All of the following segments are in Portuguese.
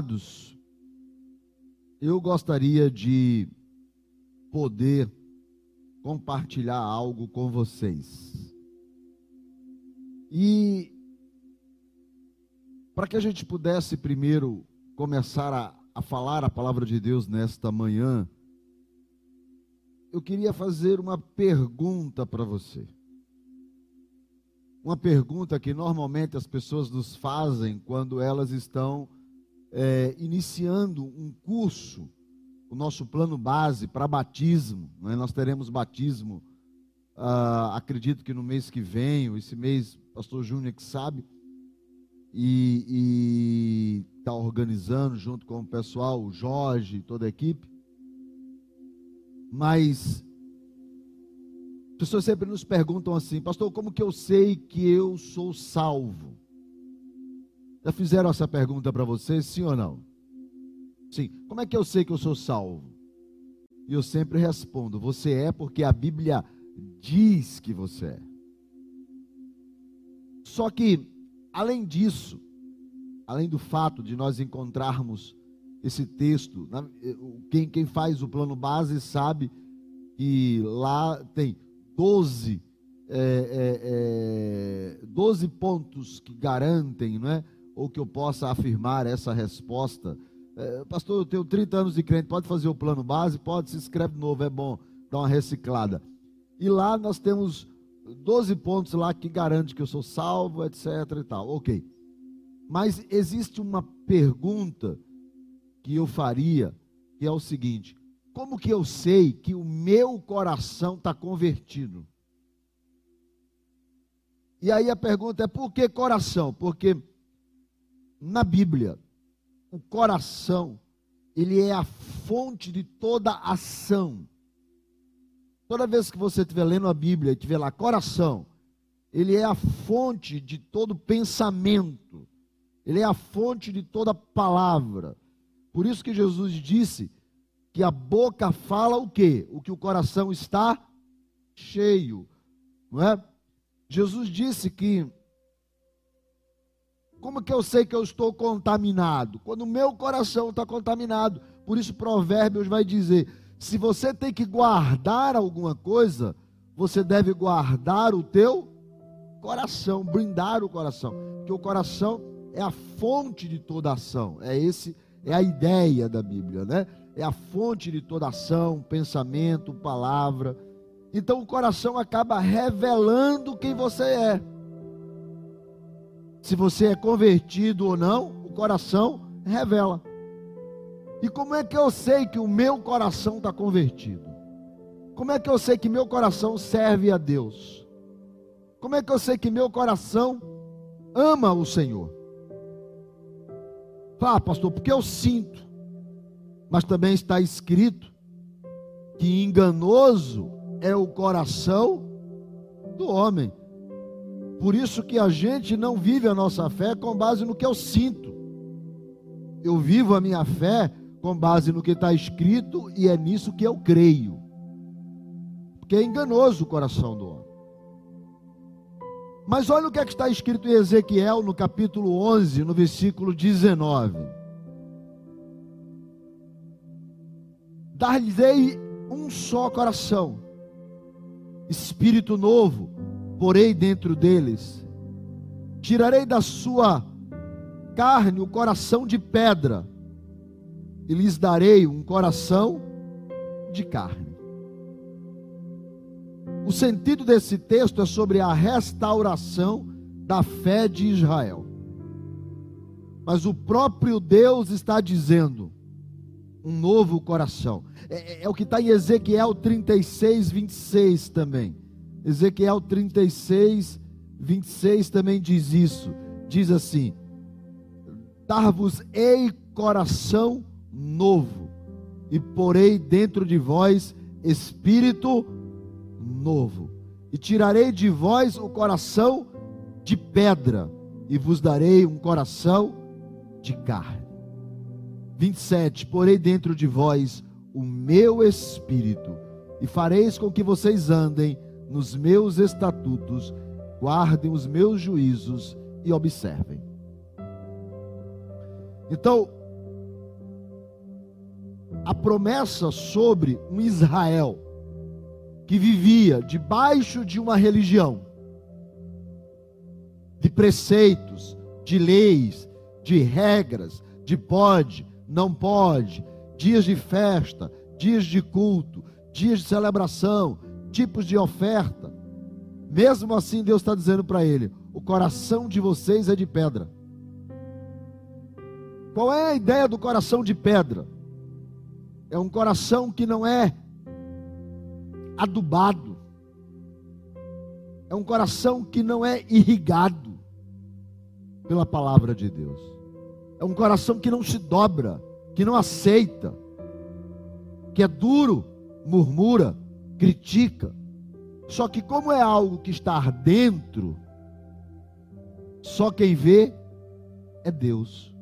Amados, eu gostaria de poder compartilhar algo com vocês. E para que a gente pudesse primeiro começar a, a falar a palavra de Deus nesta manhã, eu queria fazer uma pergunta para você. Uma pergunta que normalmente as pessoas nos fazem quando elas estão é, iniciando um curso, o nosso plano base para batismo. Né? Nós teremos batismo, uh, acredito que no mês que vem, esse mês, pastor Júnior que sabe e está organizando junto com o pessoal, o Jorge e toda a equipe. Mas pessoas sempre nos perguntam assim, pastor, como que eu sei que eu sou salvo? Já fizeram essa pergunta para você, sim ou não? Sim. Como é que eu sei que eu sou salvo? E eu sempre respondo: você é porque a Bíblia diz que você é. Só que Além disso, além do fato de nós encontrarmos esse texto, quem, quem faz o plano base sabe que lá tem 12, é, é, é, 12 pontos que garantem, não é? Ou que eu possa afirmar essa resposta. É, pastor, eu tenho 30 anos de crente, pode fazer o plano base? Pode, se inscreve de novo, é bom dar uma reciclada. E lá nós temos 12 pontos lá que garante que eu sou salvo, etc e tal. Ok. Mas existe uma pergunta que eu faria, que é o seguinte: como que eu sei que o meu coração está convertido? E aí a pergunta é: por que coração? Porque na Bíblia, o coração, ele é a fonte de toda ação. Toda vez que você estiver lendo a Bíblia e tiver lá coração, ele é a fonte de todo pensamento, ele é a fonte de toda palavra. Por isso que Jesus disse que a boca fala o quê? O que o coração está cheio, não é? Jesus disse que como que eu sei que eu estou contaminado? Quando o meu coração está contaminado. Por isso Provérbios vai dizer: se você tem que guardar alguma coisa, você deve guardar o teu coração, brindar o coração, porque o coração é a fonte de toda ação. É esse é a ideia da Bíblia, né? É a fonte de toda ação, pensamento, palavra. Então o coração acaba revelando quem você é. Se você é convertido ou não, o coração revela. E como é que eu sei que o meu coração está convertido? Como é que eu sei que meu coração serve a Deus? Como é que eu sei que meu coração ama o Senhor? Ah, pastor, porque eu sinto. Mas também está escrito que enganoso é o coração do homem. Por isso que a gente não vive a nossa fé com base no que eu sinto. Eu vivo a minha fé com base no que está escrito e é nisso que eu creio. Porque é enganoso o coração do homem. Mas olha o que, é que está escrito em Ezequiel no capítulo 11, no versículo 19. Dar-lhes-ei um só coração, espírito novo, porei dentro deles, tirarei da sua carne o coração de pedra, e lhes darei um coração de carne. O sentido desse texto é sobre a restauração da fé de Israel. Mas o próprio Deus está dizendo: um novo coração. É, é, é o que está em Ezequiel 36, 26 também. Ezequiel 36, 26 também diz isso. Diz assim: Dar-vos-ei coração novo, e porei dentro de vós espírito novo, e tirarei de vós o coração de pedra, e vos darei um coração de carne. 27: Porei dentro de vós o meu espírito, e fareis com que vocês andem nos meus estatutos, guardem os meus juízos e observem. Então, a promessa sobre um Israel que vivia debaixo de uma religião, de preceitos, de leis, de regras, de pode, não pode, dias de festa, dias de culto, dias de celebração, tipos de oferta. Mesmo assim, Deus está dizendo para ele: o coração de vocês é de pedra. Qual é a ideia do coração de pedra? É um coração que não é adubado. É um coração que não é irrigado pela palavra de Deus. É um coração que não se dobra, que não aceita, que é duro, murmura, critica. Só que, como é algo que está dentro, só quem vê é Deus.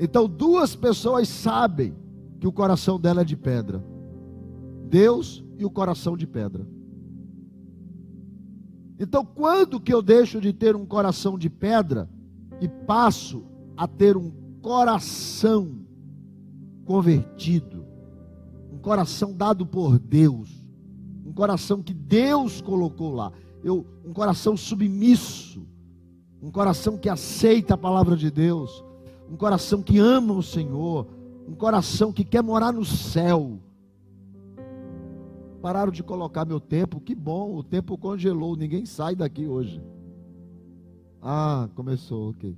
Então, duas pessoas sabem que o coração dela é de pedra: Deus e o coração de pedra. Então, quando que eu deixo de ter um coração de pedra e passo a ter um coração convertido, coração dado por Deus, um coração que Deus colocou lá, eu, um coração submisso, um coração que aceita a palavra de Deus, um coração que ama o Senhor, um coração que quer morar no céu. Pararam de colocar meu tempo, que bom, o tempo congelou, ninguém sai daqui hoje. Ah, começou, ok.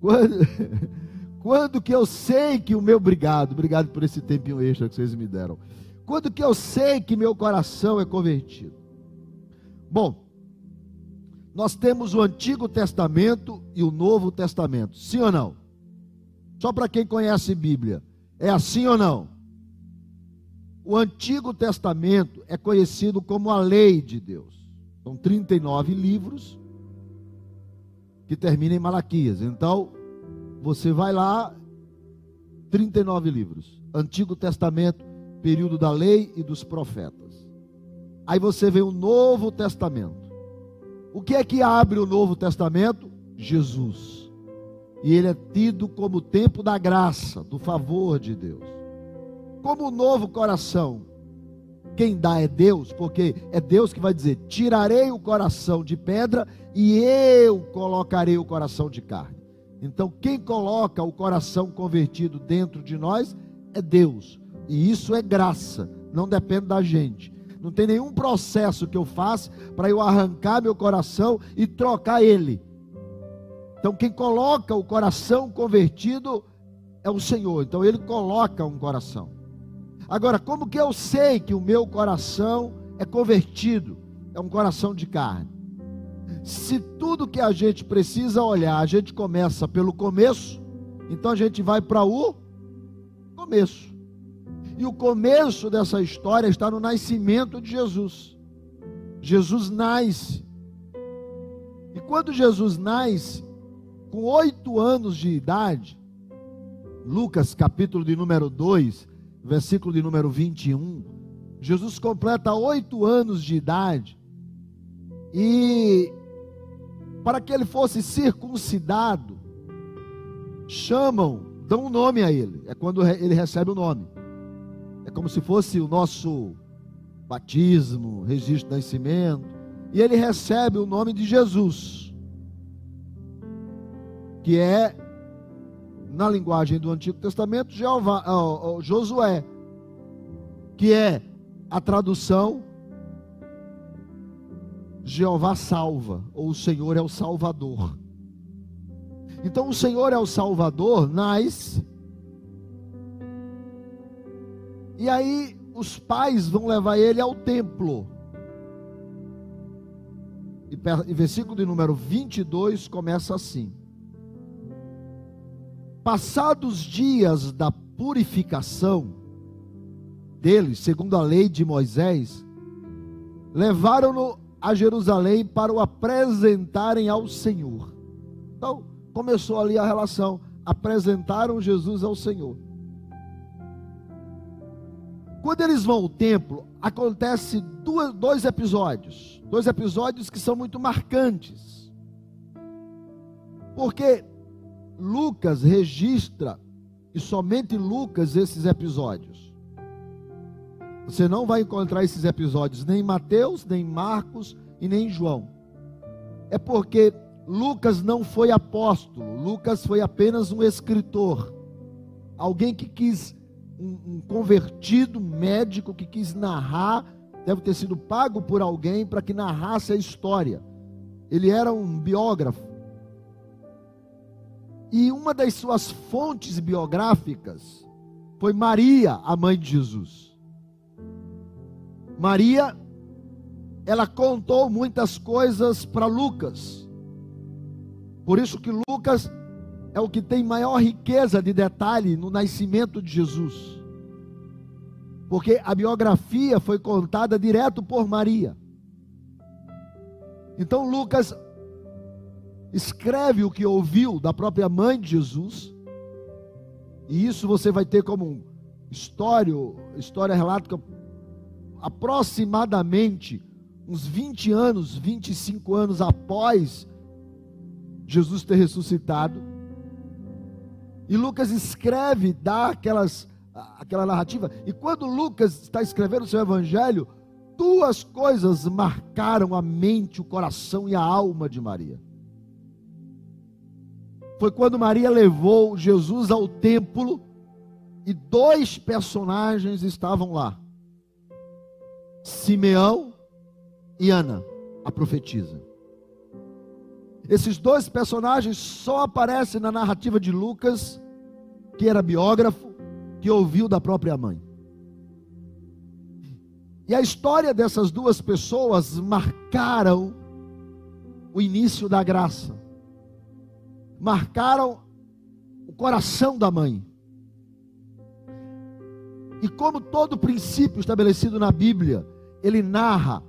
Quando, quando que eu sei que o meu, obrigado, obrigado por esse tempinho extra que vocês me deram. Quando que eu sei que meu coração é convertido? Bom, nós temos o Antigo Testamento e o Novo Testamento, sim ou não? Só para quem conhece Bíblia. É assim ou não? O Antigo Testamento é conhecido como a lei de Deus. São 39 livros que terminam em Malaquias. Então, você vai lá, 39 livros. Antigo Testamento, período da lei e dos profetas. Aí você vê o Novo Testamento. O que é que abre o Novo Testamento? Jesus e ele é tido como o tempo da graça, do favor de Deus. Como o novo coração, quem dá é Deus, porque é Deus que vai dizer: tirarei o coração de pedra e eu colocarei o coração de carne. Então, quem coloca o coração convertido dentro de nós é Deus, e isso é graça, não depende da gente. Não tem nenhum processo que eu faça para eu arrancar meu coração e trocar ele. Então, quem coloca o coração convertido é o Senhor. Então, Ele coloca um coração. Agora, como que eu sei que o meu coração é convertido? É um coração de carne. Se tudo que a gente precisa olhar, a gente começa pelo começo, então a gente vai para o começo. E o começo dessa história está no nascimento de Jesus. Jesus nasce. E quando Jesus nasce, com oito anos de idade, Lucas capítulo de número 2, versículo de número 21, Jesus completa oito anos de idade, e para que ele fosse circuncidado, chamam, dão um nome a ele, é quando ele recebe o nome, é como se fosse o nosso batismo, registro de nascimento, e ele recebe o nome de Jesus que é, na linguagem do Antigo Testamento, Jeová, Josué, que é a tradução Jeová salva, ou o Senhor é o Salvador. Então, o Senhor é o Salvador, nasce. E aí, os pais vão levar ele ao templo. E versículo de número 22 começa assim: Passados dias da purificação deles, segundo a lei de Moisés, levaram-no a Jerusalém para o apresentarem ao Senhor. Então, começou ali a relação. Apresentaram Jesus ao Senhor. Quando eles vão ao templo, acontece duas, dois episódios. Dois episódios que são muito marcantes. Porque Lucas registra e somente Lucas esses episódios. Você não vai encontrar esses episódios nem em Mateus, nem em Marcos e nem em João. É porque Lucas não foi apóstolo, Lucas foi apenas um escritor, alguém que quis, um, um convertido médico que quis narrar, deve ter sido pago por alguém para que narrasse a história. Ele era um biógrafo. E uma das suas fontes biográficas foi Maria, a mãe de Jesus. Maria, ela contou muitas coisas para Lucas. Por isso que Lucas é o que tem maior riqueza de detalhe no nascimento de Jesus. Porque a biografia foi contada direto por Maria. Então Lucas escreve o que ouviu da própria mãe de Jesus. E isso você vai ter como história, história relata que aproximadamente uns 20 anos, 25 anos após Jesus ter ressuscitado. E Lucas escreve, dá aquelas, aquela narrativa. E quando Lucas está escrevendo o seu evangelho, duas coisas marcaram a mente, o coração e a alma de Maria. Foi quando Maria levou Jesus ao templo e dois personagens estavam lá: Simeão e Ana, a profetisa. Esses dois personagens só aparecem na narrativa de Lucas, que era biógrafo, que ouviu da própria mãe. E a história dessas duas pessoas marcaram o início da graça, marcaram o coração da mãe. E como todo princípio estabelecido na Bíblia, ele narra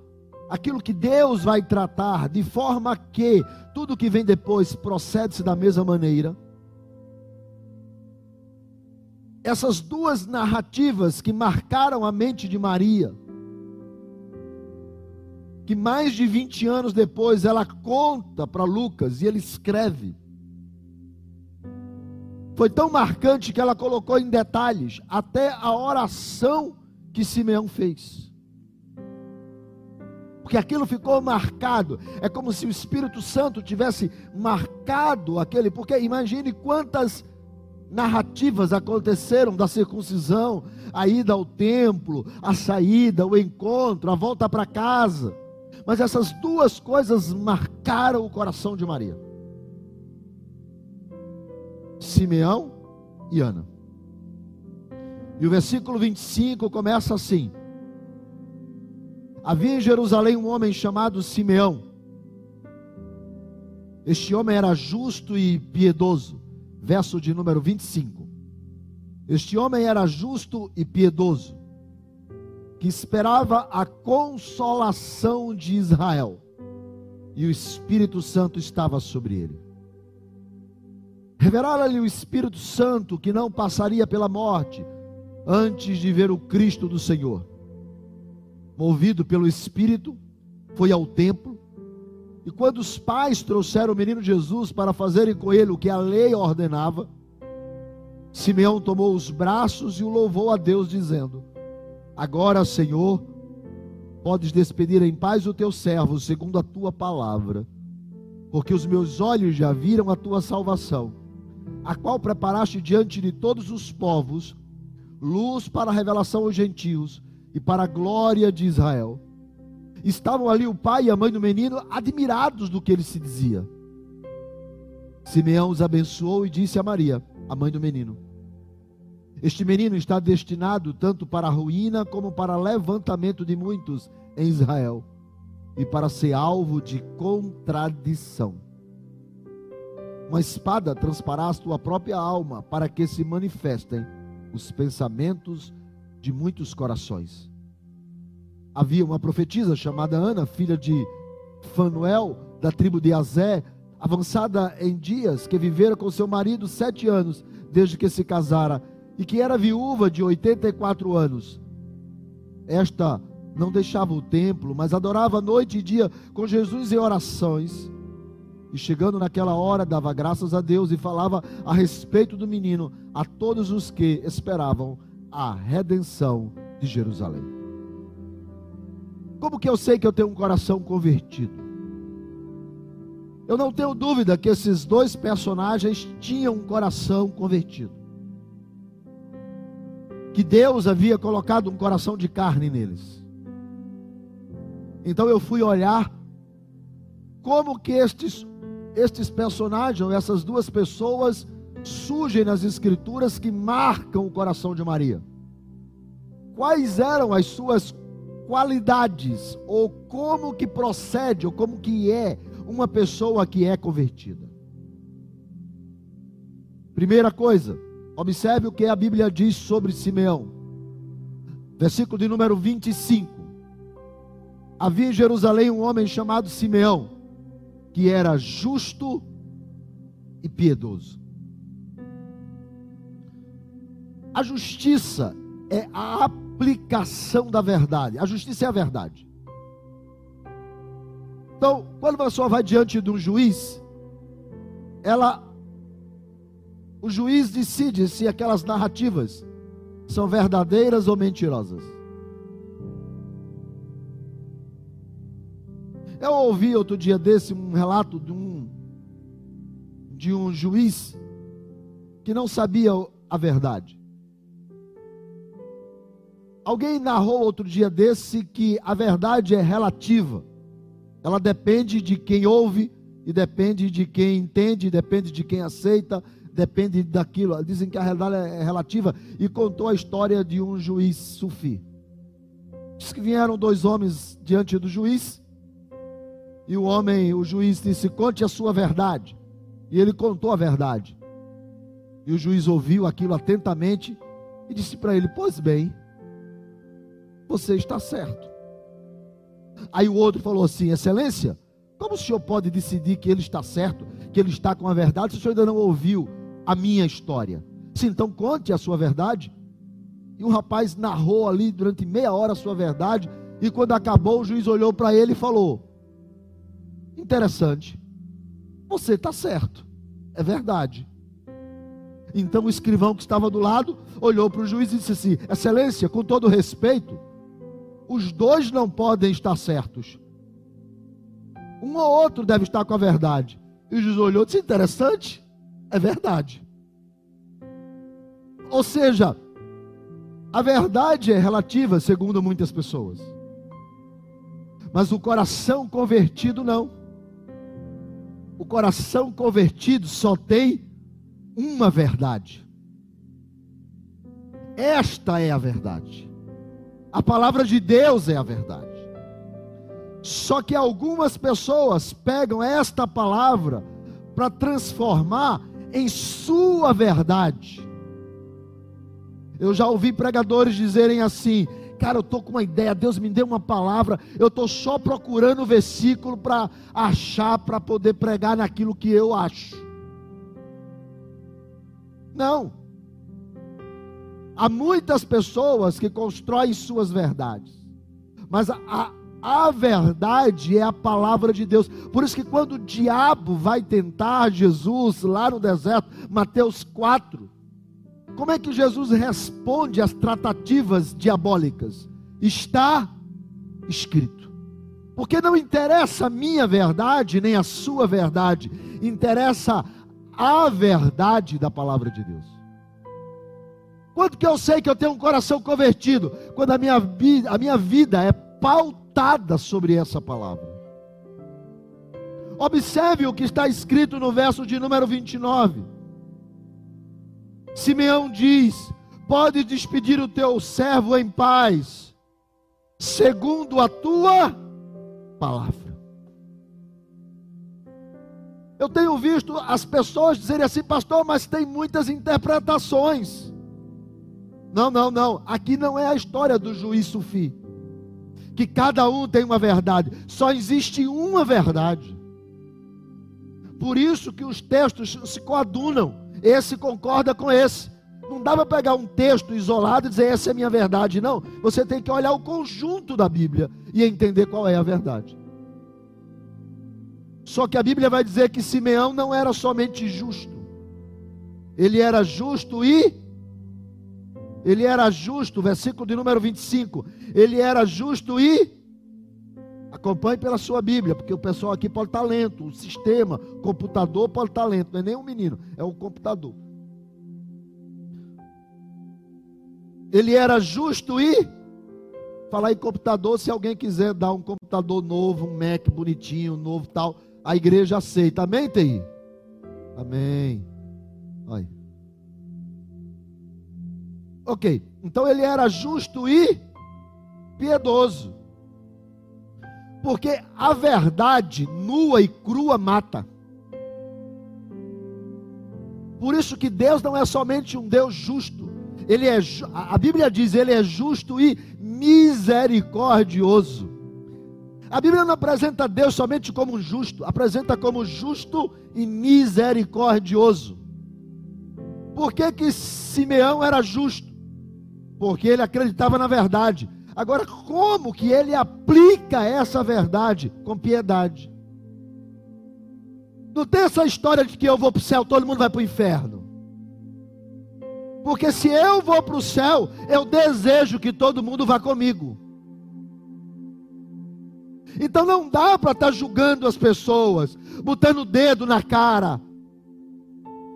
aquilo que Deus vai tratar, de forma que tudo que vem depois procede-se da mesma maneira. Essas duas narrativas que marcaram a mente de Maria, que mais de 20 anos depois ela conta para Lucas e ele escreve. Foi tão marcante que ela colocou em detalhes até a oração que Simeão fez porque aquilo ficou marcado. É como se o Espírito Santo tivesse marcado aquele, porque imagine quantas narrativas aconteceram da circuncisão, a ida ao templo, a saída, o encontro, a volta para casa. Mas essas duas coisas marcaram o coração de Maria. Simeão e Ana. E o versículo 25 começa assim: Havia em Jerusalém um homem chamado Simeão. Este homem era justo e piedoso. Verso de número 25. Este homem era justo e piedoso, que esperava a consolação de Israel, e o Espírito Santo estava sobre ele. Revelara-lhe o Espírito Santo que não passaria pela morte antes de ver o Cristo do Senhor movido pelo Espírito, foi ao templo. E quando os pais trouxeram o menino Jesus para fazerem com ele o que a lei ordenava, Simeão tomou os braços e o louvou a Deus, dizendo: Agora, Senhor, podes despedir em paz o teu servo, segundo a tua palavra, porque os meus olhos já viram a tua salvação, a qual preparaste diante de todos os povos, luz para a revelação aos gentios e para a glória de Israel. Estavam ali o pai e a mãe do menino admirados do que ele se dizia. Simeão os abençoou e disse a Maria, a mãe do menino: Este menino está destinado tanto para a ruína como para levantamento de muitos em Israel e para ser alvo de contradição. Uma espada transpará a tua própria alma para que se manifestem os pensamentos de muitos corações. Havia uma profetisa chamada Ana, filha de Fanuel, da tribo de Azé, avançada em dias, que vivera com seu marido sete anos, desde que se casara, e que era viúva de 84 anos. Esta não deixava o templo, mas adorava noite e dia com Jesus em orações. E chegando naquela hora, dava graças a Deus e falava a respeito do menino a todos os que esperavam a redenção de Jerusalém. Como que eu sei que eu tenho um coração convertido? Eu não tenho dúvida que esses dois personagens tinham um coração convertido. Que Deus havia colocado um coração de carne neles. Então eu fui olhar como que estes, estes personagens, essas duas pessoas, surgem nas escrituras que marcam o coração de Maria. Quais eram as suas qualidades, ou como que procede, ou como que é uma pessoa que é convertida. Primeira coisa, observe o que a Bíblia diz sobre Simeão. Versículo de número 25. Havia em Jerusalém um homem chamado Simeão, que era justo e piedoso. A justiça é a aplicação da verdade. A justiça é a verdade. Então, quando a pessoa vai diante de um juiz, ela o juiz decide se aquelas narrativas são verdadeiras ou mentirosas. Eu ouvi outro dia desse um relato de um de um juiz que não sabia a verdade. Alguém narrou outro dia desse que a verdade é relativa. Ela depende de quem ouve, e depende de quem entende, depende de quem aceita, depende daquilo. Dizem que a realidade é relativa. E contou a história de um juiz sufi. Diz que vieram dois homens diante do juiz. E o homem, o juiz disse: Conte a sua verdade. E ele contou a verdade. E o juiz ouviu aquilo atentamente e disse para ele: Pois bem, você está certo. Aí o outro falou assim: Excelência, como o senhor pode decidir que ele está certo, que ele está com a verdade, se o senhor ainda não ouviu a minha história? Se então conte a sua verdade. E o rapaz narrou ali durante meia hora a sua verdade. E quando acabou, o juiz olhou para ele e falou: Interessante, você está certo, é verdade. Então o escrivão que estava do lado olhou para o juiz e disse assim: Excelência, com todo respeito, os dois não podem estar certos. Um ou outro deve estar com a verdade. E juiz olhou e disse: interessante, é verdade. Ou seja, a verdade é relativa, segundo muitas pessoas. Mas o coração convertido não. O coração convertido só tem uma verdade. Esta é a verdade. A palavra de Deus é a verdade. Só que algumas pessoas pegam esta palavra para transformar em sua verdade. Eu já ouvi pregadores dizerem assim: Cara, eu estou com uma ideia, Deus me deu uma palavra, eu estou só procurando o versículo para achar, para poder pregar naquilo que eu acho. Não. Há muitas pessoas que constroem suas verdades, mas a, a, verdade é a palavra de Deus. Por isso que quando o diabo vai tentar Jesus lá no deserto, Mateus 4, como é que Jesus responde às tratativas diabólicas? Está escrito. Porque não interessa a minha verdade, nem a sua verdade, interessa a verdade da palavra de Deus. Quando que eu sei que eu tenho um coração convertido? Quando a minha, a minha vida é pautada sobre essa palavra. Observe o que está escrito no verso de número 29. Simeão diz: Pode despedir o teu servo em paz, segundo a tua palavra. Eu tenho visto as pessoas dizerem assim, pastor, mas tem muitas interpretações. Não, não, não. Aqui não é a história do juiz sufi. Que cada um tem uma verdade. Só existe uma verdade. Por isso que os textos se coadunam. Esse concorda com esse. Não dá para pegar um texto isolado e dizer essa é a minha verdade, não. Você tem que olhar o conjunto da Bíblia e entender qual é a verdade. Só que a Bíblia vai dizer que Simeão não era somente justo, ele era justo e. Ele era justo, versículo de número 25. Ele era justo e. Acompanhe pela sua Bíblia, porque o pessoal aqui pode estar lento. O sistema, o computador pode estar lento. Não é nem um menino, é o computador. Ele era justo e. Falar em computador, se alguém quiser dar um computador novo, um Mac bonitinho, novo tal, a igreja aceita. Amém, TI? Amém. Olha. Ok, então ele era justo e piedoso. Porque a verdade nua e crua mata. Por isso que Deus não é somente um Deus justo. Ele é a Bíblia diz, ele é justo e misericordioso. A Bíblia não apresenta Deus somente como justo, apresenta como justo e misericordioso. Por que, que Simeão era justo? Porque ele acreditava na verdade. Agora, como que ele aplica essa verdade com piedade? Não tem essa história de que eu vou para o céu, todo mundo vai para o inferno. Porque se eu vou para o céu, eu desejo que todo mundo vá comigo. Então não dá para estar tá julgando as pessoas, botando o dedo na cara,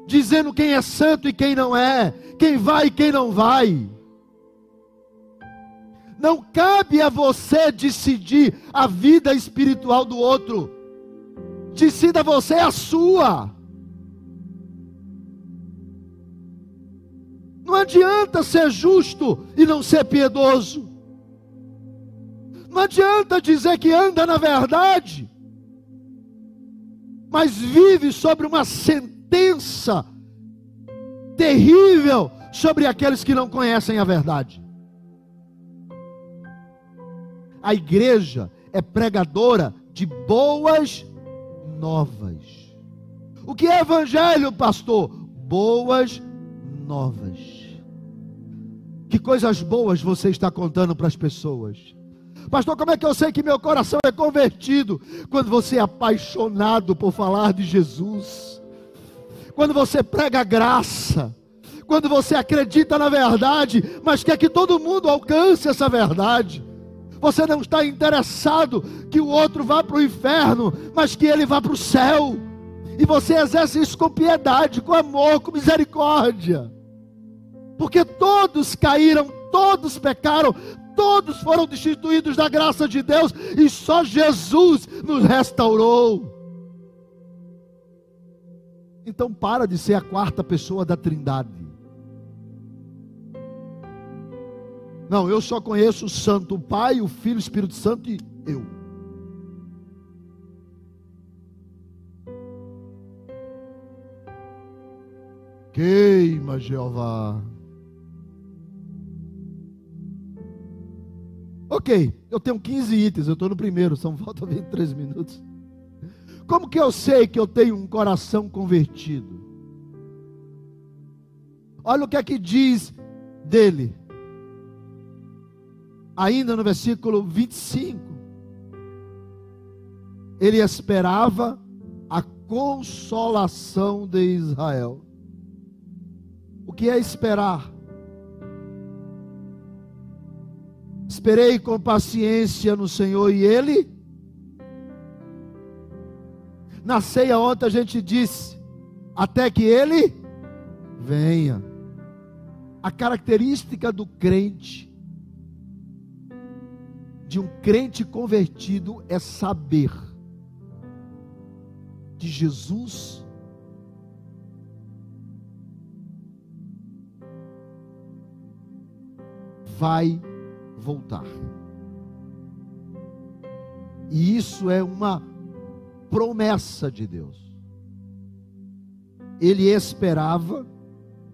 dizendo quem é santo e quem não é, quem vai e quem não vai. Não cabe a você decidir a vida espiritual do outro. Decida você a sua. Não adianta ser justo e não ser piedoso. Não adianta dizer que anda na verdade, mas vive sobre uma sentença terrível sobre aqueles que não conhecem a verdade. A igreja é pregadora de boas novas. O que é evangelho, pastor? Boas novas. Que coisas boas você está contando para as pessoas? Pastor, como é que eu sei que meu coração é convertido? Quando você é apaixonado por falar de Jesus quando você prega graça, quando você acredita na verdade, mas quer que todo mundo alcance essa verdade. Você não está interessado que o outro vá para o inferno, mas que ele vá para o céu. E você exerce isso com piedade, com amor, com misericórdia. Porque todos caíram, todos pecaram, todos foram destituídos da graça de Deus e só Jesus nos restaurou. Então para de ser a quarta pessoa da Trindade. Não, eu só conheço o Santo o Pai, o Filho, o Espírito Santo e eu. Queima, Jeová. Ok, eu tenho 15 itens, eu estou no primeiro, são falta 23 minutos. Como que eu sei que eu tenho um coração convertido? Olha o que é que diz dele. Ainda no versículo 25. Ele esperava a consolação de Israel. O que é esperar? Esperei com paciência no Senhor e ele na ceia ontem a gente disse: até que ele venha. A característica do crente, de um crente convertido, é saber que Jesus vai voltar. E isso é uma promessa de Deus. Ele esperava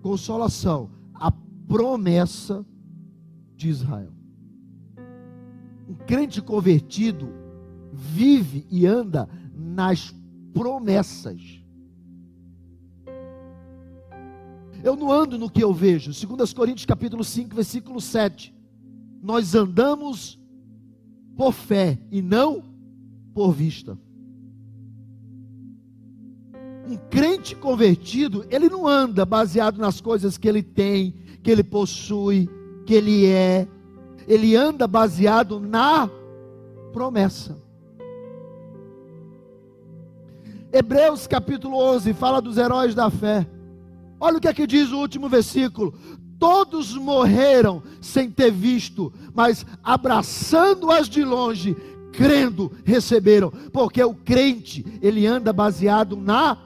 consolação, a promessa de Israel. Um crente convertido vive e anda nas promessas. Eu não ando no que eu vejo. 2 Coríntios capítulo 5, versículo 7. Nós andamos por fé e não por vista. Um crente convertido, ele não anda baseado nas coisas que ele tem, que ele possui, que ele é. Ele anda baseado na promessa. Hebreus capítulo 11 fala dos heróis da fé. Olha o que é que diz o último versículo: Todos morreram sem ter visto, mas abraçando-as de longe, crendo, receberam. Porque o crente, ele anda baseado na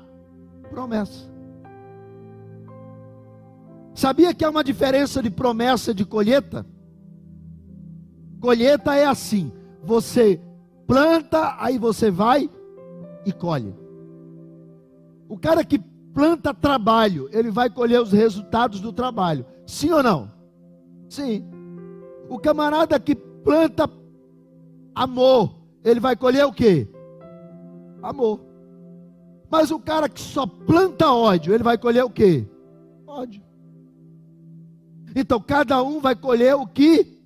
promessa. Sabia que há uma diferença de promessa e de colheita? Colheita é assim: você planta, aí você vai e colhe. O cara que planta trabalho, ele vai colher os resultados do trabalho. Sim ou não? Sim. O camarada que planta amor, ele vai colher o quê? Amor. Mas o cara que só planta ódio, ele vai colher o quê? Ódio. Então cada um vai colher o que.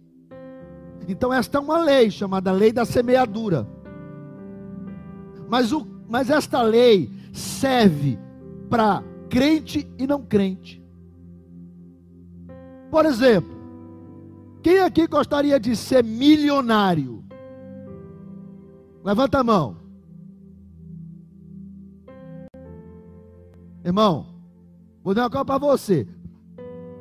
Então esta é uma lei chamada lei da semeadura. Mas, o, mas esta lei serve para crente e não crente. Por exemplo, quem aqui gostaria de ser milionário? Levanta a mão. Irmão, vou dar uma coisa para você.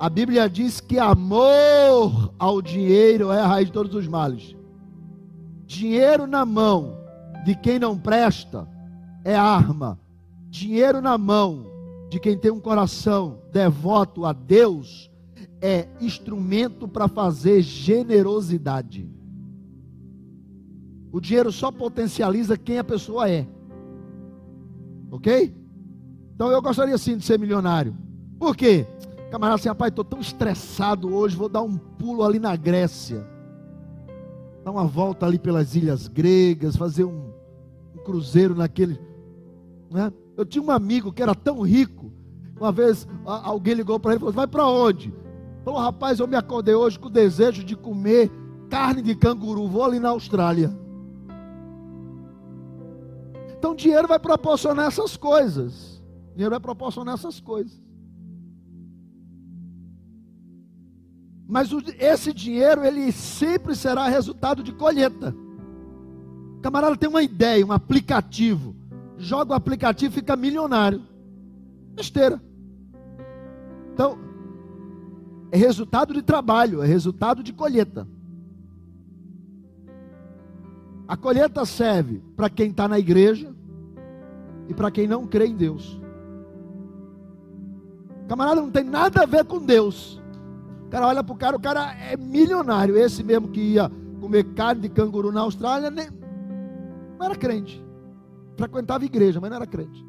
A Bíblia diz que amor ao dinheiro é a raiz de todos os males. Dinheiro na mão de quem não presta é arma Dinheiro na mão de quem tem um coração devoto a Deus é instrumento para fazer generosidade. O dinheiro só potencializa quem a pessoa é. Ok? Então eu gostaria sim de ser milionário. Por quê? Camarada assim, rapaz, estou tão estressado hoje, vou dar um pulo ali na Grécia. Dar uma volta ali pelas ilhas gregas, fazer um, um cruzeiro naquele. Né? Eu tinha um amigo que era tão rico. Uma vez alguém ligou para ele e falou: Vai para onde? Falou: Rapaz, eu me acordei hoje com o desejo de comer carne de canguru. Vou ali na Austrália. Então, dinheiro vai proporcionar essas coisas. Dinheiro vai proporcionar essas coisas. Mas esse dinheiro, ele sempre será resultado de colheita. O camarada tem uma ideia, um aplicativo joga o aplicativo e fica milionário. Besteira. Então, é resultado de trabalho, é resultado de colheita. A colheita serve para quem está na igreja e para quem não crê em Deus. O camarada não tem nada a ver com Deus. O cara olha para o cara, o cara é milionário. Esse mesmo que ia comer carne de canguru na Austrália, nem, não era crente frequentava igreja, mas não era crente.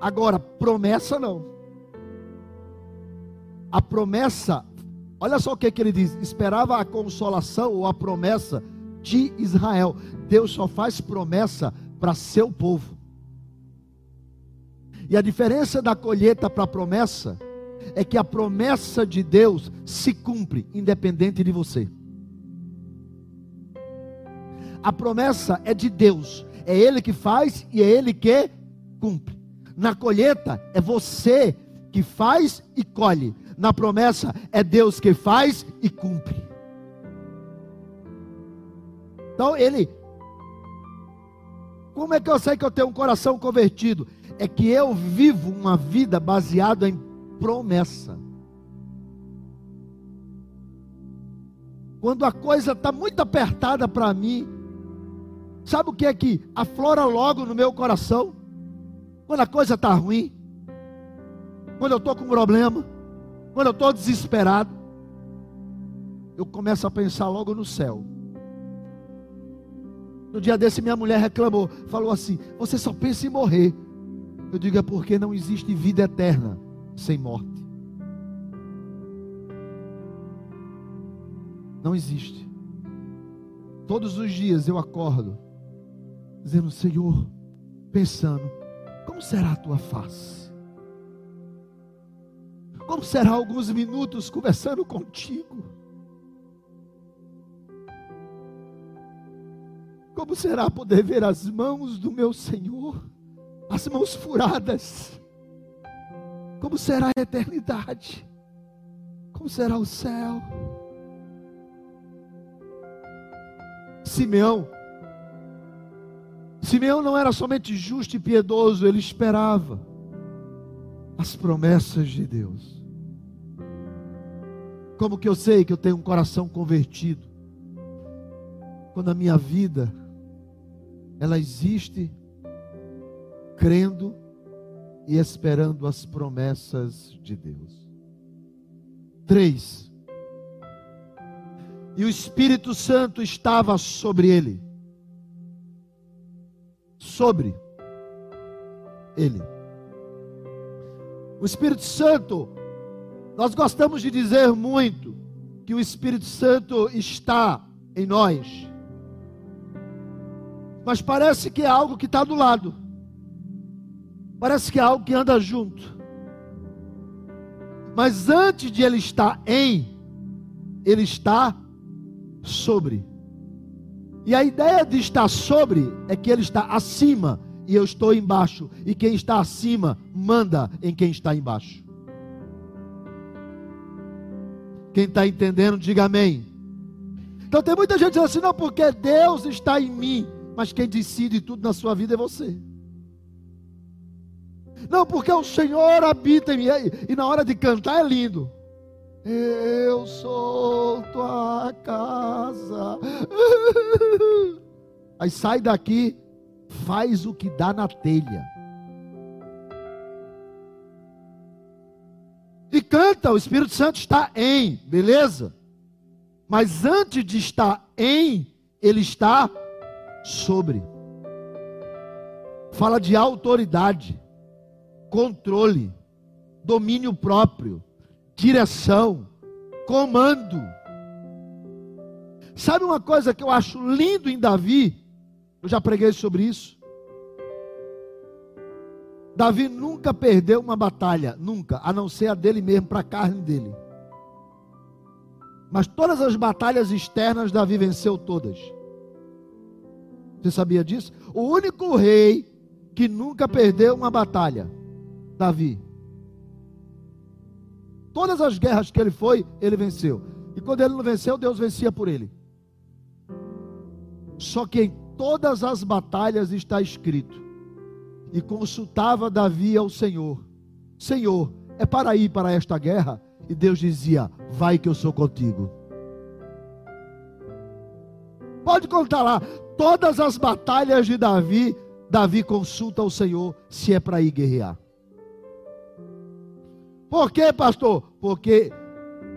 Agora, promessa não. A promessa, olha só o que, que ele diz: esperava a consolação ou a promessa de Israel. Deus só faz promessa para seu povo. E a diferença da colheita para a promessa é que a promessa de Deus se cumpre, independente de você. A promessa é de Deus. É Ele que faz e é Ele que cumpre. Na colheita é você que faz e colhe. Na promessa é Deus que faz e cumpre. Então ele. Como é que eu sei que eu tenho um coração convertido? É que eu vivo uma vida baseada em promessa. Quando a coisa está muito apertada para mim, Sabe o que é que aflora logo no meu coração? Quando a coisa está ruim, quando eu estou com um problema, quando eu estou desesperado, eu começo a pensar logo no céu. No dia desse, minha mulher reclamou, falou assim: Você só pensa em morrer. Eu digo: É porque não existe vida eterna sem morte. Não existe. Todos os dias eu acordo dizendo: Senhor, pensando, como será a tua face? Como será alguns minutos conversando contigo? Como será poder ver as mãos do meu Senhor, as mãos furadas? Como será a eternidade? Como será o céu? Simeão. Simeão não era somente justo e piedoso, ele esperava as promessas de Deus. Como que eu sei que eu tenho um coração convertido? Quando a minha vida ela existe crendo e esperando as promessas de Deus. Três. E o Espírito Santo estava sobre ele. Sobre ele. O Espírito Santo, nós gostamos de dizer muito que o Espírito Santo está em nós. Mas parece que é algo que está do lado. Parece que é algo que anda junto. Mas antes de ele estar em, ele está sobre. E a ideia de estar sobre é que ele está acima e eu estou embaixo. E quem está acima manda em quem está embaixo. Quem está entendendo, diga amém. Então tem muita gente dizendo assim, não, porque Deus está em mim. Mas quem decide tudo na sua vida é você. Não, porque o Senhor habita em mim. E na hora de cantar é lindo. Eu sou tua casa. Aí sai daqui, faz o que dá na telha. E canta, o Espírito Santo está em, beleza? Mas antes de estar em, ele está sobre. Fala de autoridade controle, domínio próprio, direção, comando. Sabe uma coisa que eu acho lindo em Davi? Eu já preguei sobre isso. Davi nunca perdeu uma batalha, nunca, a não ser a dele mesmo, para a carne dele. Mas todas as batalhas externas, Davi venceu todas. Você sabia disso? O único rei que nunca perdeu uma batalha Davi. Todas as guerras que ele foi, ele venceu. E quando ele não venceu, Deus vencia por ele. Só que em todas as batalhas está escrito: E consultava Davi ao Senhor: Senhor, é para ir para esta guerra? E Deus dizia: Vai que eu sou contigo. Pode contar lá, todas as batalhas de Davi, Davi consulta ao Senhor se é para ir guerrear. Por quê, pastor? Porque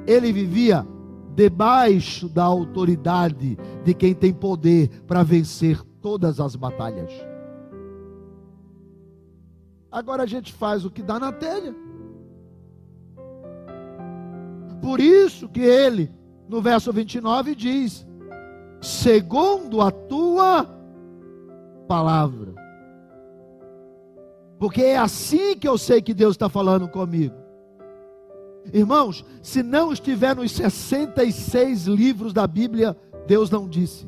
ele vivia debaixo da autoridade de quem tem poder para vencer todas as batalhas. Agora a gente faz o que dá na telha. Por isso que ele, no verso 29, diz: segundo a tua palavra. Porque é assim que eu sei que Deus está falando comigo. Irmãos, se não estiver nos 66 livros da Bíblia, Deus não disse.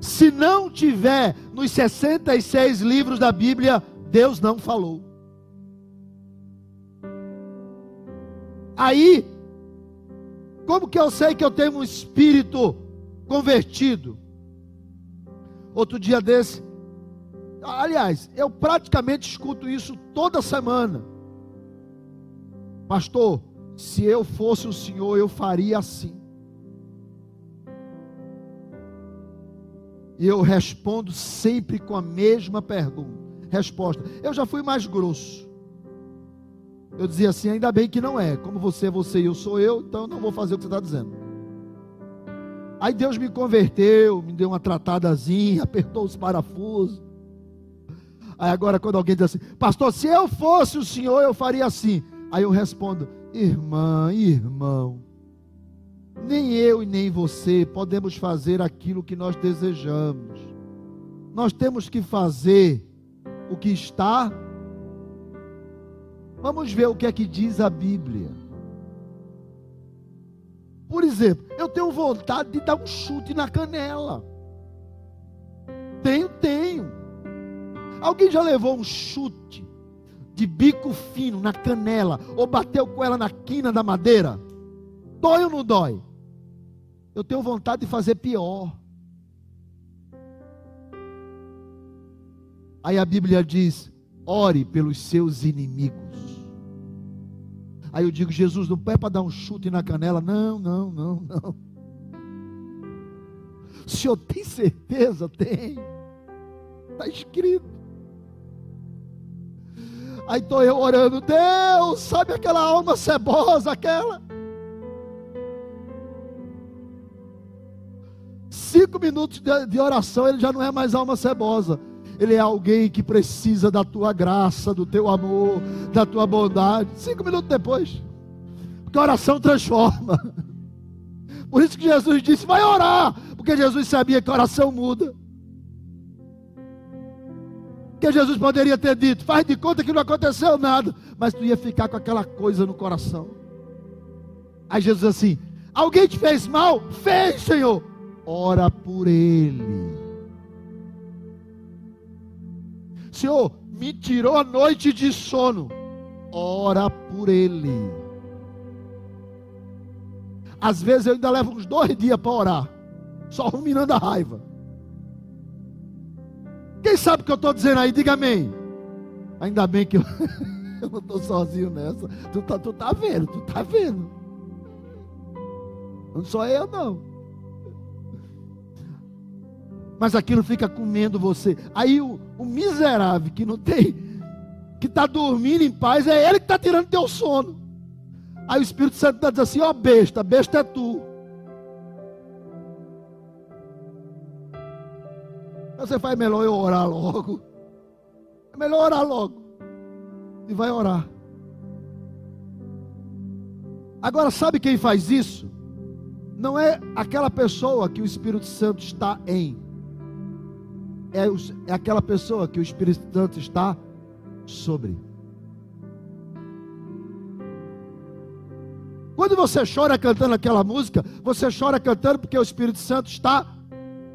Se não tiver nos 66 livros da Bíblia, Deus não falou. Aí, como que eu sei que eu tenho um espírito convertido? Outro dia desse, aliás, eu praticamente escuto isso toda semana. Pastor, se eu fosse o Senhor, eu faria assim. E eu respondo sempre com a mesma pergunta, resposta. Eu já fui mais grosso. Eu dizia assim: ainda bem que não é. Como você é você e eu sou eu, então eu não vou fazer o que você está dizendo. Aí Deus me converteu, me deu uma tratadazinha, apertou os parafusos. Aí agora, quando alguém diz assim, pastor, se eu fosse o senhor, eu faria assim. Aí eu respondo: irmã, irmão, nem eu e nem você podemos fazer aquilo que nós desejamos. Nós temos que fazer o que está. Vamos ver o que é que diz a Bíblia. Por exemplo, eu tenho vontade de dar um chute na canela. Alguém já levou um chute de bico fino na canela ou bateu com ela na quina da madeira? Dói ou não dói? Eu tenho vontade de fazer pior. Aí a Bíblia diz: ore pelos seus inimigos. Aí eu digo, Jesus, não é para dar um chute na canela. Não, não, não, não. O senhor tem certeza? Tem. Está escrito. Aí estou eu orando, Deus, sabe aquela alma cebosa, aquela? Cinco minutos de, de oração, ele já não é mais alma cebosa. Ele é alguém que precisa da tua graça, do teu amor, da tua bondade. Cinco minutos depois, porque a oração transforma. Por isso que Jesus disse: vai orar, porque Jesus sabia que a oração muda que Jesus poderia ter dito: faz de conta que não aconteceu nada, mas tu ia ficar com aquela coisa no coração. Aí Jesus assim: alguém te fez mal? Fez, Senhor. Ora por ele. Senhor, me tirou a noite de sono. Ora por ele. Às vezes eu ainda levo uns dois dias para orar, só ruminando a raiva. Quem sabe o que eu estou dizendo aí? Diga amém. Ainda bem que eu, eu não estou sozinho nessa. Tu tá, tu tá vendo, tu tá vendo. Não sou eu, não. Mas aquilo fica comendo você. Aí o, o miserável que não tem, que está dormindo em paz, é ele que está tirando teu sono. Aí o Espírito Santo está dizendo assim: ó, oh, besta, besta é tu. Você faz melhor eu orar logo. É melhor orar logo. E vai orar. Agora, sabe quem faz isso? Não é aquela pessoa que o Espírito Santo está em. É, é aquela pessoa que o Espírito Santo está sobre. Quando você chora cantando aquela música, você chora cantando porque o Espírito Santo está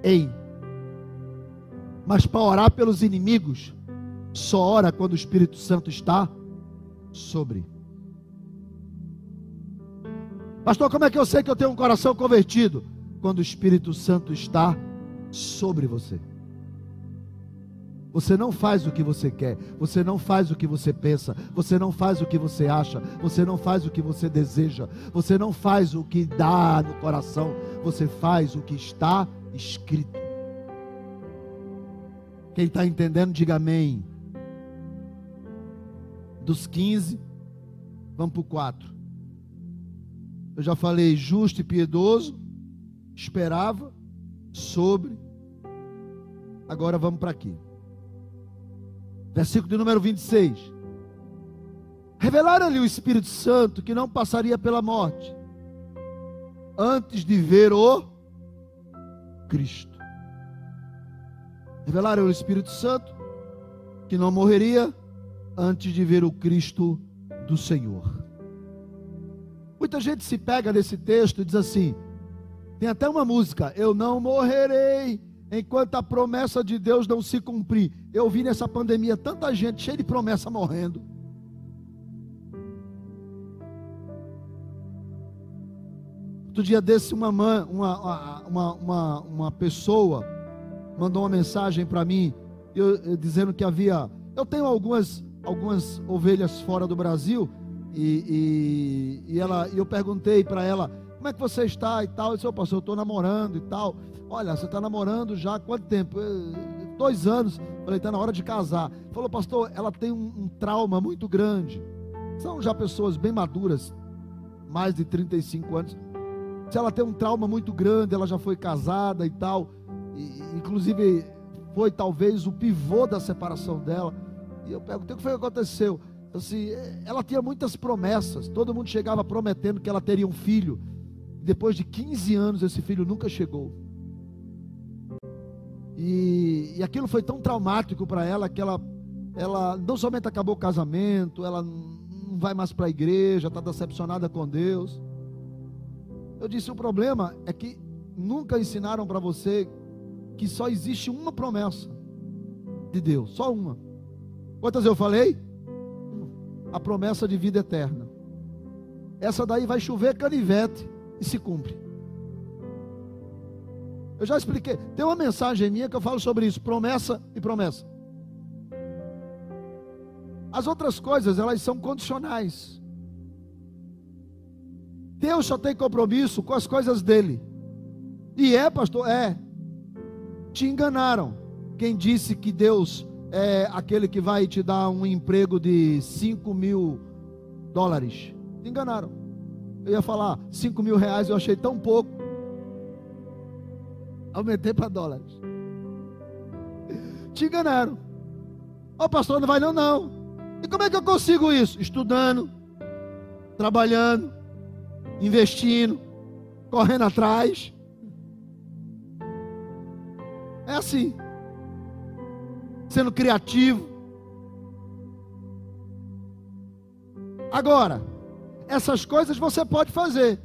em. Mas para orar pelos inimigos, só ora quando o Espírito Santo está sobre. Pastor, como é que eu sei que eu tenho um coração convertido? Quando o Espírito Santo está sobre você. Você não faz o que você quer, você não faz o que você pensa, você não faz o que você acha, você não faz o que você deseja, você não faz o que dá no coração, você faz o que está escrito. Quem está entendendo, diga amém. Dos 15, vamos para o 4. Eu já falei justo e piedoso, esperava, sobre. Agora vamos para aqui. Versículo de número 26. Revelaram-lhe o Espírito Santo que não passaria pela morte, antes de ver o Cristo revelaram ao Espírito Santo que não morreria antes de ver o Cristo do Senhor. Muita gente se pega nesse texto e diz assim: tem até uma música, eu não morrerei enquanto a promessa de Deus não se cumprir. Eu vi nessa pandemia tanta gente cheia de promessa morrendo. Outro dia desse, uma, uma, uma, uma, uma pessoa mandou uma mensagem para mim eu, eu, dizendo que havia. Eu tenho algumas, algumas ovelhas fora do Brasil e, e, e ela, e eu perguntei para ela como é que você está e tal. Eu disse, oh, pastor, eu estou namorando e tal. Olha, você está namorando já há quanto tempo? Dois anos. Falei, está na hora de casar. Falou, pastor, ela tem um, um, trauma muito grande. São já pessoas bem maduras, mais de 35 anos. Se ela tem um trauma muito grande, ela já foi casada e tal inclusive foi talvez o pivô da separação dela. E eu perguntei o que foi que aconteceu. Assim, ela tinha muitas promessas, todo mundo chegava prometendo que ela teria um filho. Depois de 15 anos, esse filho nunca chegou. E, e aquilo foi tão traumático para ela que ela, ela não somente acabou o casamento, ela não vai mais para a igreja, está decepcionada com Deus. Eu disse: o problema é que nunca ensinaram para você que só existe uma promessa de Deus, só uma. Quantas eu falei? A promessa de vida eterna. Essa daí vai chover canivete e se cumpre. Eu já expliquei. Tem uma mensagem minha que eu falo sobre isso: promessa e promessa. As outras coisas, elas são condicionais. Deus só tem compromisso com as coisas dele. E é, pastor? É. Te enganaram. Quem disse que Deus é aquele que vai te dar um emprego de 5 mil dólares? Te enganaram. Eu ia falar 5 mil reais, eu achei tão pouco. Aumentei para dólares. Te enganaram. Ó, oh, pastor, não vai não, não. E como é que eu consigo isso? Estudando, trabalhando, investindo, correndo atrás. É assim. Sendo criativo. Agora, essas coisas você pode fazer.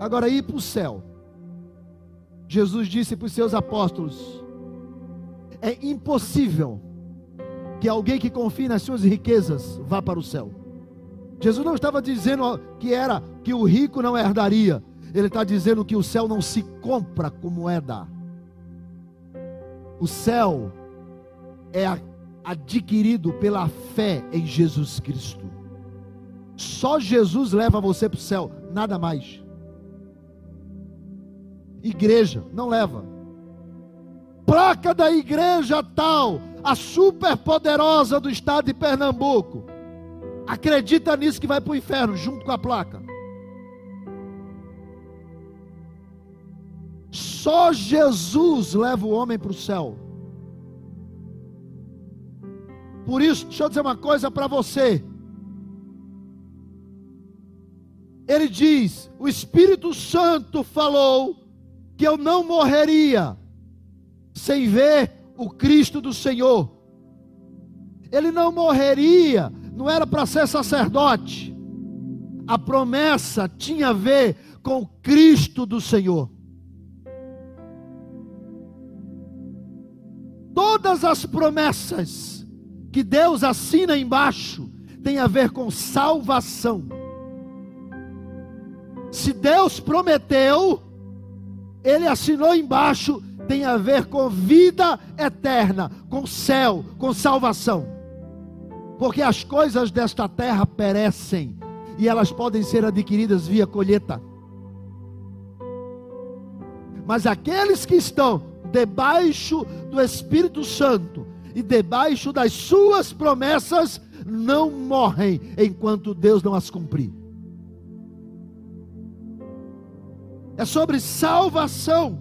Agora, ir para o céu. Jesus disse para os seus apóstolos: é impossível que alguém que confie nas suas riquezas vá para o céu. Jesus não estava dizendo que era que o rico não herdaria. Ele está dizendo que o céu não se compra com moeda. O céu é adquirido pela fé em Jesus Cristo. Só Jesus leva você para o céu, nada mais. Igreja, não leva. Placa da igreja tal, a super poderosa do estado de Pernambuco. Acredita nisso que vai para o inferno, junto com a placa. Só Jesus leva o homem para o céu. Por isso, deixa eu dizer uma coisa para você. Ele diz: O Espírito Santo falou que eu não morreria sem ver o Cristo do Senhor. Ele não morreria, não era para ser sacerdote. A promessa tinha a ver com o Cristo do Senhor. Todas as promessas que Deus assina embaixo tem a ver com salvação. Se Deus prometeu, Ele assinou embaixo, tem a ver com vida eterna, com céu, com salvação. Porque as coisas desta terra perecem e elas podem ser adquiridas via colheita. Mas aqueles que estão debaixo do Espírito Santo e debaixo das suas promessas, não morrem enquanto Deus não as cumprir. É sobre salvação.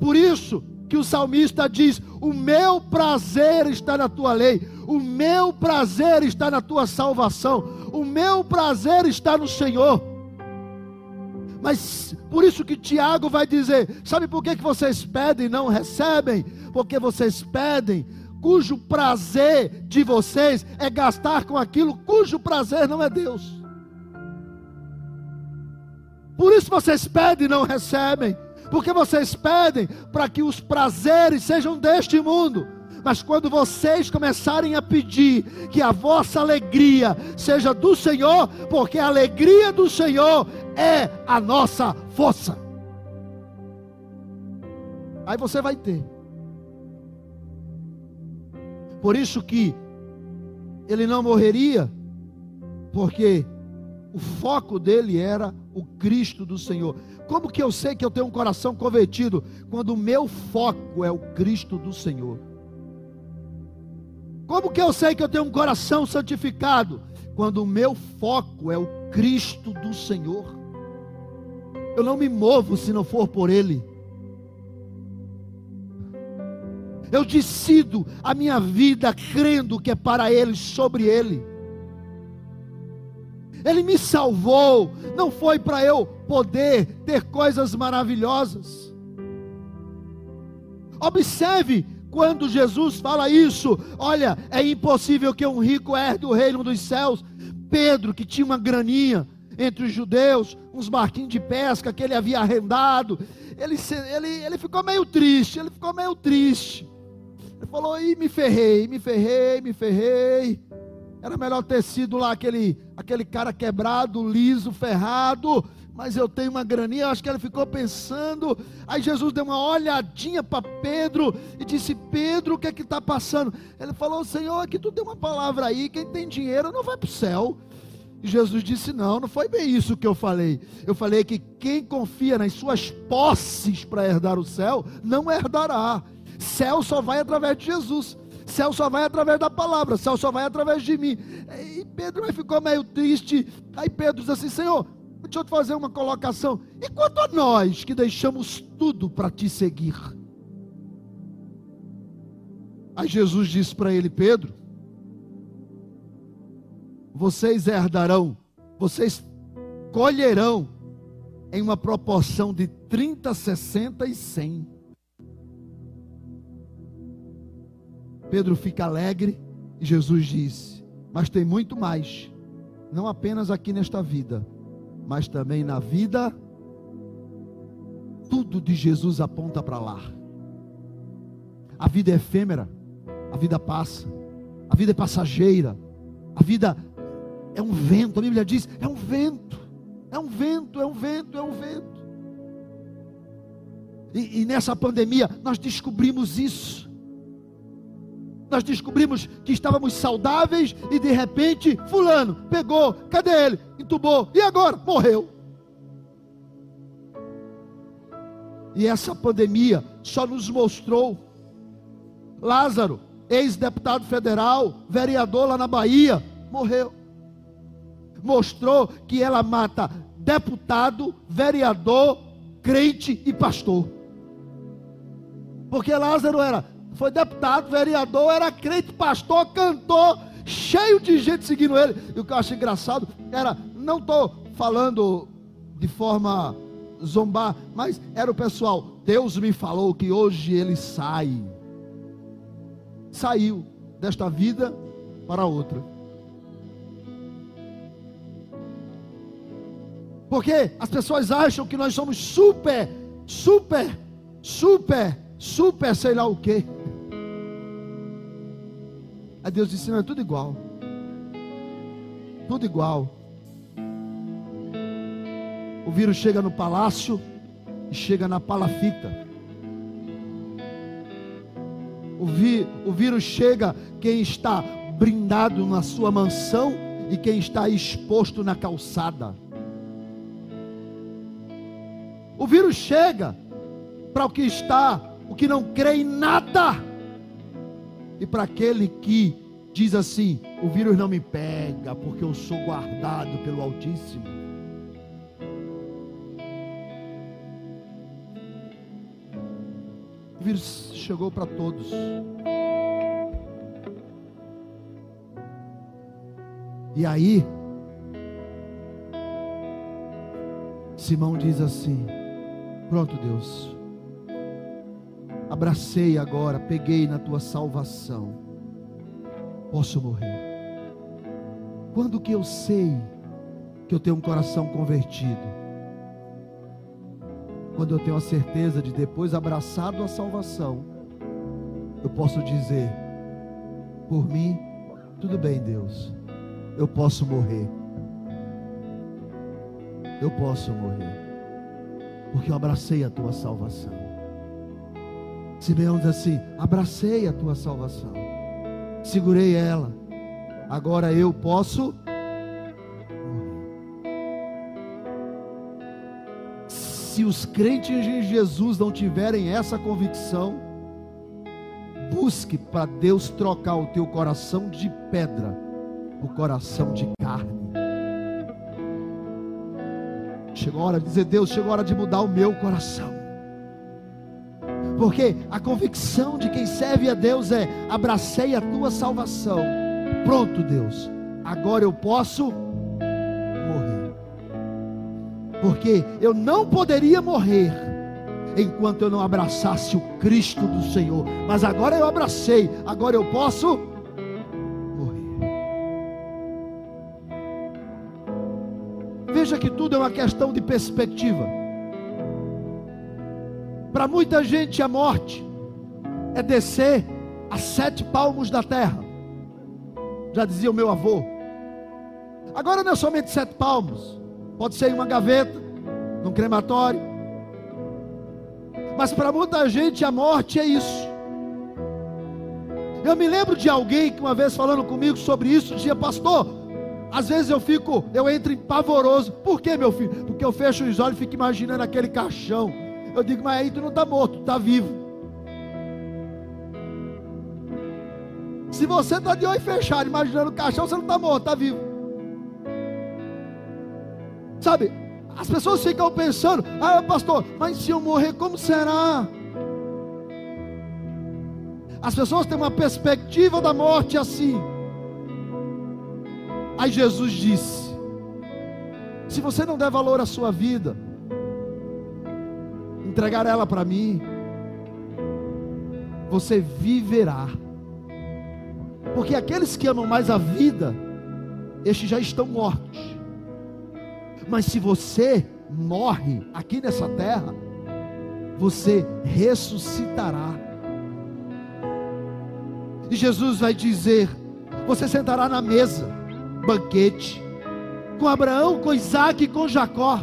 Por isso que o salmista diz: O meu prazer está na tua lei, o meu prazer está na tua salvação, o meu prazer está no Senhor. Mas por isso que Tiago vai dizer: sabe por que, que vocês pedem e não recebem? Porque vocês pedem, cujo prazer de vocês é gastar com aquilo cujo prazer não é Deus. Por isso vocês pedem e não recebem. Porque vocês pedem para que os prazeres sejam deste mundo. Mas quando vocês começarem a pedir que a vossa alegria seja do Senhor, porque a alegria do Senhor é a nossa força. Aí você vai ter. Por isso que ele não morreria, porque o foco dele era o Cristo do Senhor. Como que eu sei que eu tenho um coração convertido? Quando o meu foco é o Cristo do Senhor. Como que eu sei que eu tenho um coração santificado? Quando o meu foco é o Cristo do Senhor. Eu não me movo se não for por Ele. Eu decido a minha vida crendo que é para Ele, sobre Ele. Ele me salvou, não foi para eu poder ter coisas maravilhosas. Observe quando Jesus fala isso, olha, é impossível que um rico herde o reino dos céus. Pedro, que tinha uma graninha entre os judeus, uns barquinhos de pesca que ele havia arrendado, ele, ele, ele ficou meio triste, ele ficou meio triste. Ele falou: Ih, me ferrei, me ferrei, me ferrei. Era melhor ter sido lá aquele, aquele cara quebrado, liso, ferrado. Mas eu tenho uma graninha. Acho que ele ficou pensando. Aí Jesus deu uma olhadinha para Pedro e disse: Pedro, o que é que está passando? Ele falou: Senhor, aqui tu deu uma palavra aí. Quem tem dinheiro não vai para o céu. E Jesus disse: Não, não foi bem isso que eu falei. Eu falei que quem confia nas suas posses para herdar o céu, não herdará. Céu só vai através de Jesus. Céu só vai através da palavra, céu só vai através de mim. E Pedro ficou meio triste. Aí Pedro disse assim: Senhor, deixa eu te fazer uma colocação. E quanto a nós que deixamos tudo para te seguir? Aí Jesus disse para ele: Pedro, vocês herdarão, vocês colherão em uma proporção de 30, 60 e 100. Pedro fica alegre e Jesus diz: Mas tem muito mais, não apenas aqui nesta vida, mas também na vida. Tudo de Jesus aponta para lá. A vida é efêmera, a vida passa, a vida é passageira, a vida é um vento, a Bíblia diz: é um vento, é um vento, é um vento, é um vento. E, e nessa pandemia nós descobrimos isso nós descobrimos que estávamos saudáveis e de repente, Fulano pegou, cadê ele? Entubou, e agora? Morreu. E essa pandemia só nos mostrou Lázaro, ex-deputado federal, vereador lá na Bahia, morreu. Mostrou que ela mata deputado, vereador, crente e pastor. Porque Lázaro era foi deputado, vereador, era crente, pastor, cantor, cheio de gente seguindo ele. E o que eu acho engraçado era, não estou falando de forma zombar, mas era o pessoal. Deus me falou que hoje ele sai. Saiu desta vida para outra. Porque as pessoas acham que nós somos super, super, super, super, sei lá o quê. Aí Deus disse: não, é tudo igual. Tudo igual. O vírus chega no palácio e chega na palafita. O, vi, o vírus chega quem está brindado na sua mansão e quem está exposto na calçada. O vírus chega para o que está, o que não crê em nada e para aquele que diz assim: o vírus não me pega, porque eu sou guardado pelo Altíssimo. O vírus chegou para todos. E aí, Simão diz assim: Pronto, Deus, abracei agora, peguei na tua salvação, posso morrer. Quando que eu sei que eu tenho um coração convertido? Quando eu tenho a certeza de depois abraçado a salvação, eu posso dizer, por mim, tudo bem, Deus, eu posso morrer. Eu posso morrer, porque eu abracei a tua salvação. Simeão diz assim: abracei a tua salvação, segurei ela, agora eu posso Se os crentes em Jesus não tiverem essa convicção, busque para Deus trocar o teu coração de pedra por coração de carne. Chegou a hora de dizer: Deus, chegou a hora de mudar o meu coração. Porque a convicção de quem serve a Deus é: abracei a tua salvação. Pronto, Deus. Agora eu posso morrer. Porque eu não poderia morrer enquanto eu não abraçasse o Cristo do Senhor. Mas agora eu abracei, agora eu posso morrer. Veja que tudo é uma questão de perspectiva. Para muita gente, a morte é descer a sete palmos da terra. Já dizia o meu avô. Agora não é somente sete palmos, pode ser em uma gaveta, num crematório. Mas para muita gente a morte é isso. Eu me lembro de alguém que uma vez falando comigo sobre isso, dizia, pastor, às vezes eu fico, eu entro em pavoroso. Por que, meu filho? Porque eu fecho os olhos e fico imaginando aquele caixão. Eu digo, mas aí tu não está morto, tu está vivo. Se você está de olho fechado, imaginando o caixão, você não está morto, está vivo. Sabe, as pessoas ficam pensando, ah pastor, mas se eu morrer, como será? As pessoas têm uma perspectiva da morte assim. Aí Jesus disse: Se você não der valor à sua vida, entregar ela para mim, você viverá. Porque aqueles que amam mais a vida, estes já estão mortos. Mas se você morre aqui nessa terra, você ressuscitará. E Jesus vai dizer: Você sentará na mesa banquete com Abraão, com Isaac e com Jacó.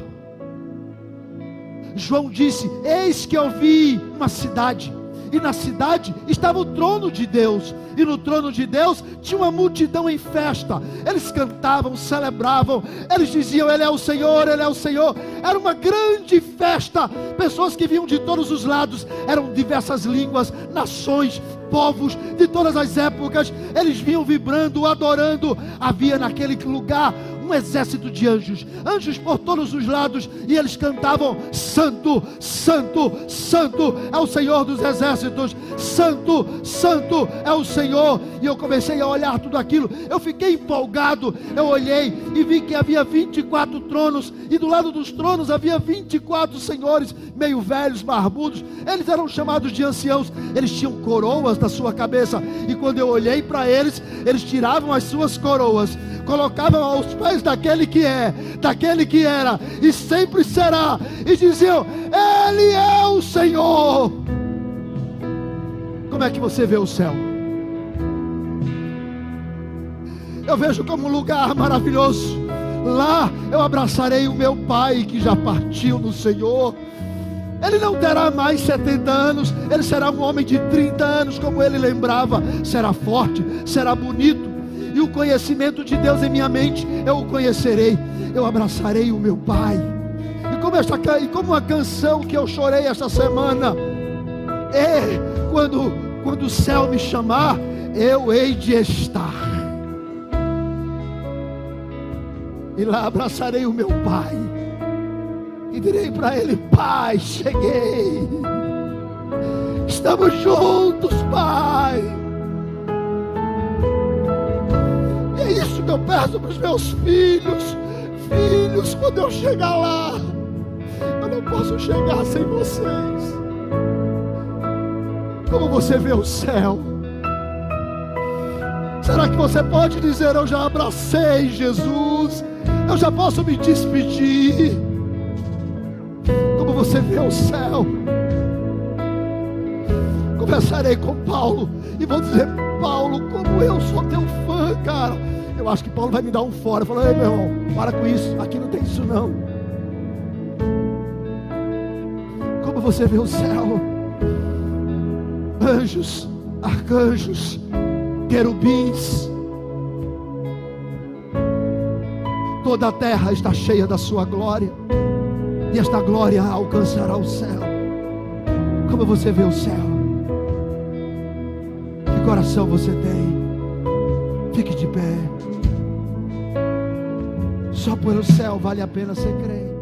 João disse: Eis que eu vi uma cidade, e na cidade estava o trono de Deus, e no trono de Deus tinha uma multidão em festa. Eles cantavam, celebravam, eles diziam: Ele é o Senhor, Ele é o Senhor. Era uma grande festa, pessoas que vinham de todos os lados, eram diversas línguas, nações, povos de todas as épocas, eles vinham vibrando, adorando. Havia naquele lugar um exército de anjos, anjos por todos os lados, e eles cantavam: Santo, Santo, Santo é o Senhor dos exércitos, Santo, Santo é o Senhor. E eu comecei a olhar tudo aquilo, eu fiquei empolgado. Eu olhei e vi que havia 24 tronos, e do lado dos tronos havia 24 senhores, meio velhos, barbudos. Eles eram chamados de anciãos, eles tinham coroas na sua cabeça, e quando eu olhei para eles, eles tiravam as suas coroas, colocavam aos pés daquele que é, daquele que era e sempre será, e diziam: Ele é o Senhor. Como é que você vê o céu? Eu vejo como um lugar maravilhoso. Lá eu abraçarei o meu pai que já partiu no Senhor. Ele não terá mais 70 anos, ele será um homem de 30 anos, como ele lembrava. Será forte, será bonito, e o conhecimento de Deus em minha mente, eu o conhecerei. Eu abraçarei o meu Pai. E como, esta, e como a canção que eu chorei esta semana, é quando, quando o céu me chamar, eu hei de estar. E lá abraçarei o meu Pai. E direi para ele: Pai, cheguei. Estamos juntos, Pai. isso que eu peço para os meus filhos. Filhos, quando eu chegar lá, eu não posso chegar sem vocês. Como você vê o céu? Será que você pode dizer: Eu já abracei Jesus, eu já posso me despedir? Você vê o céu? Conversarei com Paulo e vou dizer: Paulo, como eu sou teu fã, cara. Eu acho que Paulo vai me dar um fora. Falou, ei meu irmão, para com isso. Aqui não tem isso não. Como você vê o céu? Anjos, arcanjos, querubins. Toda a terra está cheia da sua glória. E esta glória alcançará o céu. Como você vê o céu? Que coração você tem? Fique de pé. Só pelo céu vale a pena ser crente.